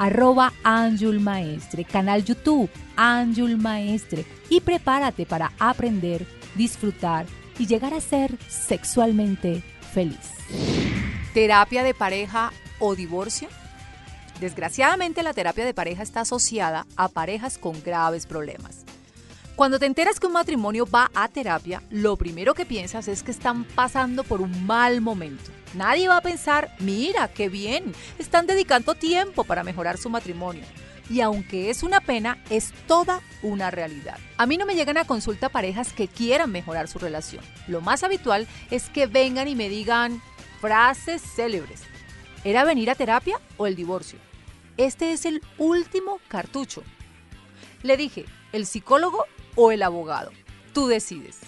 arroba Anjul Maestre, canal YouTube Anjul Maestre y prepárate para aprender, disfrutar y llegar a ser sexualmente feliz. ¿Terapia de pareja o divorcio? Desgraciadamente la terapia de pareja está asociada a parejas con graves problemas. Cuando te enteras que un matrimonio va a terapia, lo primero que piensas es que están pasando por un mal momento. Nadie va a pensar, mira, qué bien, están dedicando tiempo para mejorar su matrimonio. Y aunque es una pena, es toda una realidad. A mí no me llegan a consulta parejas que quieran mejorar su relación. Lo más habitual es que vengan y me digan frases célebres. ¿Era venir a terapia o el divorcio? Este es el último cartucho. Le dije, el psicólogo o el abogado. Tú decides.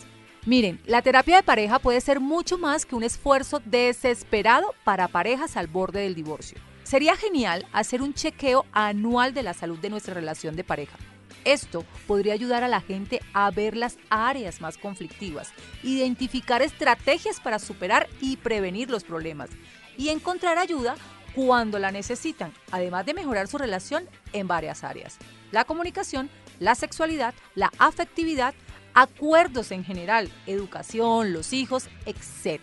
Miren, la terapia de pareja puede ser mucho más que un esfuerzo desesperado para parejas al borde del divorcio. Sería genial hacer un chequeo anual de la salud de nuestra relación de pareja. Esto podría ayudar a la gente a ver las áreas más conflictivas, identificar estrategias para superar y prevenir los problemas y encontrar ayuda cuando la necesitan, además de mejorar su relación en varias áreas. La comunicación, la sexualidad, la afectividad, acuerdos en general, educación, los hijos, etc.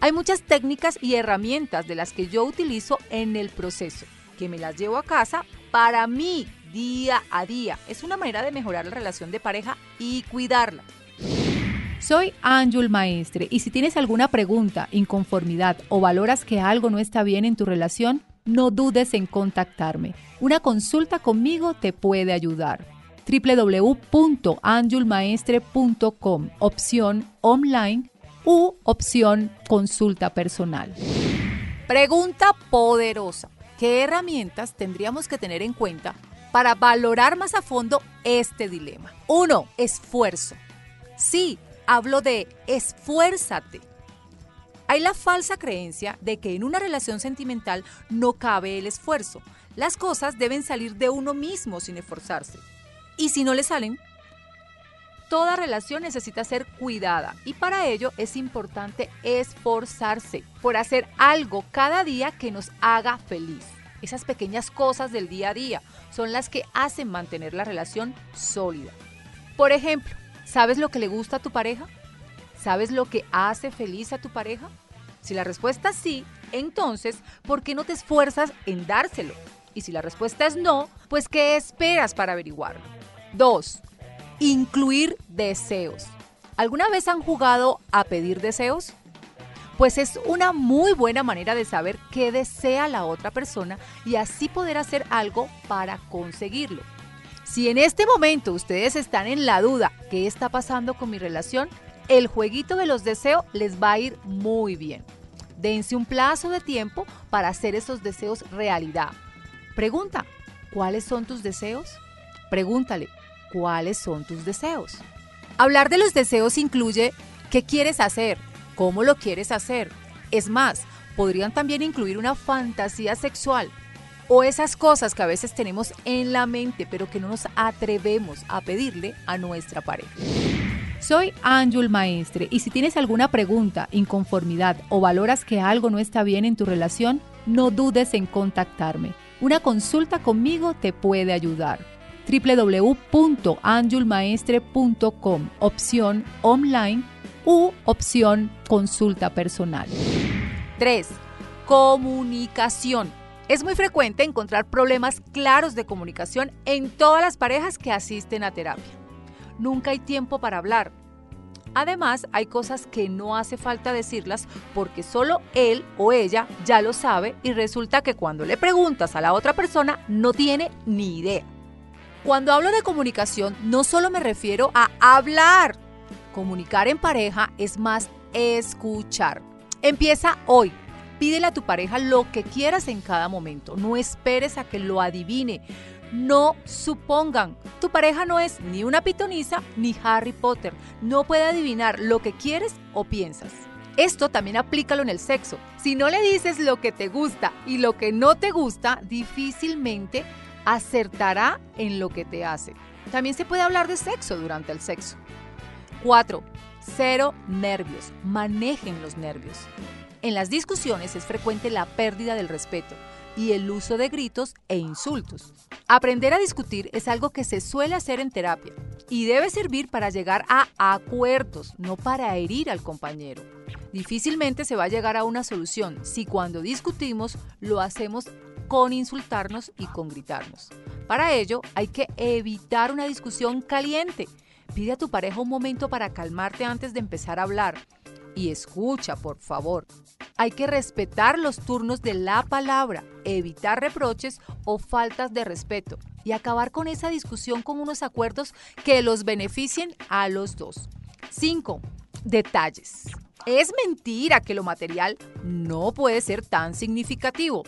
Hay muchas técnicas y herramientas de las que yo utilizo en el proceso, que me las llevo a casa para mí día a día. Es una manera de mejorar la relación de pareja y cuidarla. Soy Anjul Maestre y si tienes alguna pregunta, inconformidad o valoras que algo no está bien en tu relación, no dudes en contactarme. Una consulta conmigo te puede ayudar www.anjulmaestre.com, opción online u opción consulta personal. Pregunta poderosa. ¿Qué herramientas tendríamos que tener en cuenta para valorar más a fondo este dilema? 1. Esfuerzo. Sí, hablo de esfuérzate. Hay la falsa creencia de que en una relación sentimental no cabe el esfuerzo. Las cosas deben salir de uno mismo sin esforzarse. Y si no le salen, toda relación necesita ser cuidada y para ello es importante esforzarse por hacer algo cada día que nos haga feliz. Esas pequeñas cosas del día a día son las que hacen mantener la relación sólida. Por ejemplo, ¿sabes lo que le gusta a tu pareja? ¿Sabes lo que hace feliz a tu pareja? Si la respuesta es sí, entonces, ¿por qué no te esfuerzas en dárselo? Y si la respuesta es no, pues ¿qué esperas para averiguarlo? 2. Incluir deseos. ¿Alguna vez han jugado a pedir deseos? Pues es una muy buena manera de saber qué desea la otra persona y así poder hacer algo para conseguirlo. Si en este momento ustedes están en la duda, ¿qué está pasando con mi relación? El jueguito de los deseos les va a ir muy bien. Dense un plazo de tiempo para hacer esos deseos realidad. Pregunta, ¿cuáles son tus deseos? Pregúntale, cuáles son tus deseos. Hablar de los deseos incluye qué quieres hacer, cómo lo quieres hacer. Es más, podrían también incluir una fantasía sexual o esas cosas que a veces tenemos en la mente pero que no nos atrevemos a pedirle a nuestra pareja. Soy Anjul Maestre y si tienes alguna pregunta, inconformidad o valoras que algo no está bien en tu relación, no dudes en contactarme. Una consulta conmigo te puede ayudar www.anjulmaestre.com, opción online u opción consulta personal. 3. Comunicación. Es muy frecuente encontrar problemas claros de comunicación en todas las parejas que asisten a terapia. Nunca hay tiempo para hablar. Además, hay cosas que no hace falta decirlas porque solo él o ella ya lo sabe y resulta que cuando le preguntas a la otra persona no tiene ni idea. Cuando hablo de comunicación, no solo me refiero a hablar. Comunicar en pareja es más escuchar. Empieza hoy. Pídele a tu pareja lo que quieras en cada momento. No esperes a que lo adivine. No supongan. Tu pareja no es ni una pitonisa ni Harry Potter. No puede adivinar lo que quieres o piensas. Esto también aplícalo en el sexo. Si no le dices lo que te gusta y lo que no te gusta, difícilmente acertará en lo que te hace. También se puede hablar de sexo durante el sexo. 4. Cero nervios. Manejen los nervios. En las discusiones es frecuente la pérdida del respeto y el uso de gritos e insultos. Aprender a discutir es algo que se suele hacer en terapia y debe servir para llegar a acuerdos, no para herir al compañero. Difícilmente se va a llegar a una solución si cuando discutimos lo hacemos con insultarnos y con gritarnos. Para ello hay que evitar una discusión caliente. Pide a tu pareja un momento para calmarte antes de empezar a hablar. Y escucha, por favor. Hay que respetar los turnos de la palabra, evitar reproches o faltas de respeto y acabar con esa discusión con unos acuerdos que los beneficien a los dos. 5. Detalles. Es mentira que lo material no puede ser tan significativo.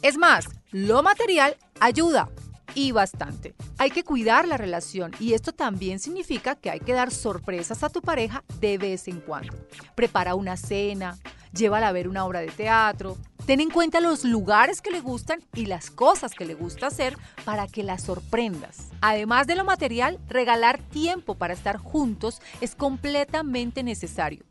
Es más, lo material ayuda y bastante. Hay que cuidar la relación y esto también significa que hay que dar sorpresas a tu pareja de vez en cuando. Prepara una cena, llévala a ver una obra de teatro. Ten en cuenta los lugares que le gustan y las cosas que le gusta hacer para que la sorprendas. Además de lo material, regalar tiempo para estar juntos es completamente necesario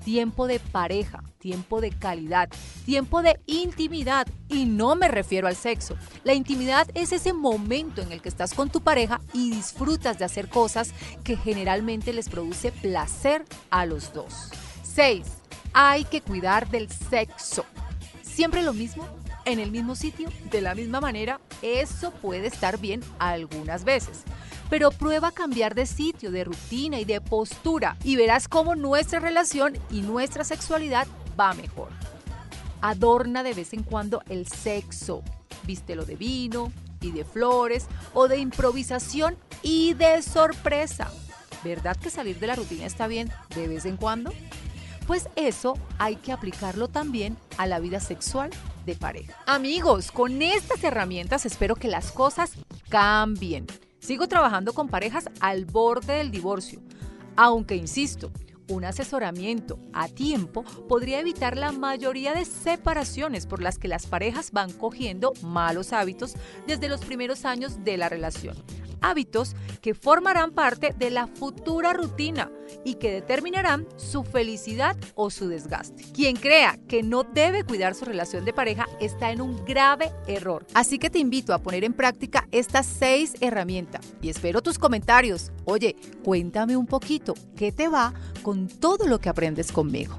tiempo de pareja, tiempo de calidad, tiempo de intimidad. Y no me refiero al sexo. La intimidad es ese momento en el que estás con tu pareja y disfrutas de hacer cosas que generalmente les produce placer a los dos. 6. Hay que cuidar del sexo. Siempre lo mismo, en el mismo sitio, de la misma manera, eso puede estar bien algunas veces pero prueba cambiar de sitio, de rutina y de postura y verás cómo nuestra relación y nuestra sexualidad va mejor. Adorna de vez en cuando el sexo. Vístelo de vino y de flores o de improvisación y de sorpresa. ¿Verdad que salir de la rutina está bien de vez en cuando? Pues eso hay que aplicarlo también a la vida sexual de pareja. Amigos, con estas herramientas espero que las cosas cambien. Sigo trabajando con parejas al borde del divorcio, aunque insisto, un asesoramiento a tiempo podría evitar la mayoría de separaciones por las que las parejas van cogiendo malos hábitos desde los primeros años de la relación hábitos que formarán parte de la futura rutina y que determinarán su felicidad o su desgaste. Quien crea que no debe cuidar su relación de pareja está en un grave error. Así que te invito a poner en práctica estas seis herramientas y espero tus comentarios. Oye, cuéntame un poquito, ¿qué te va con todo lo que aprendes conmigo?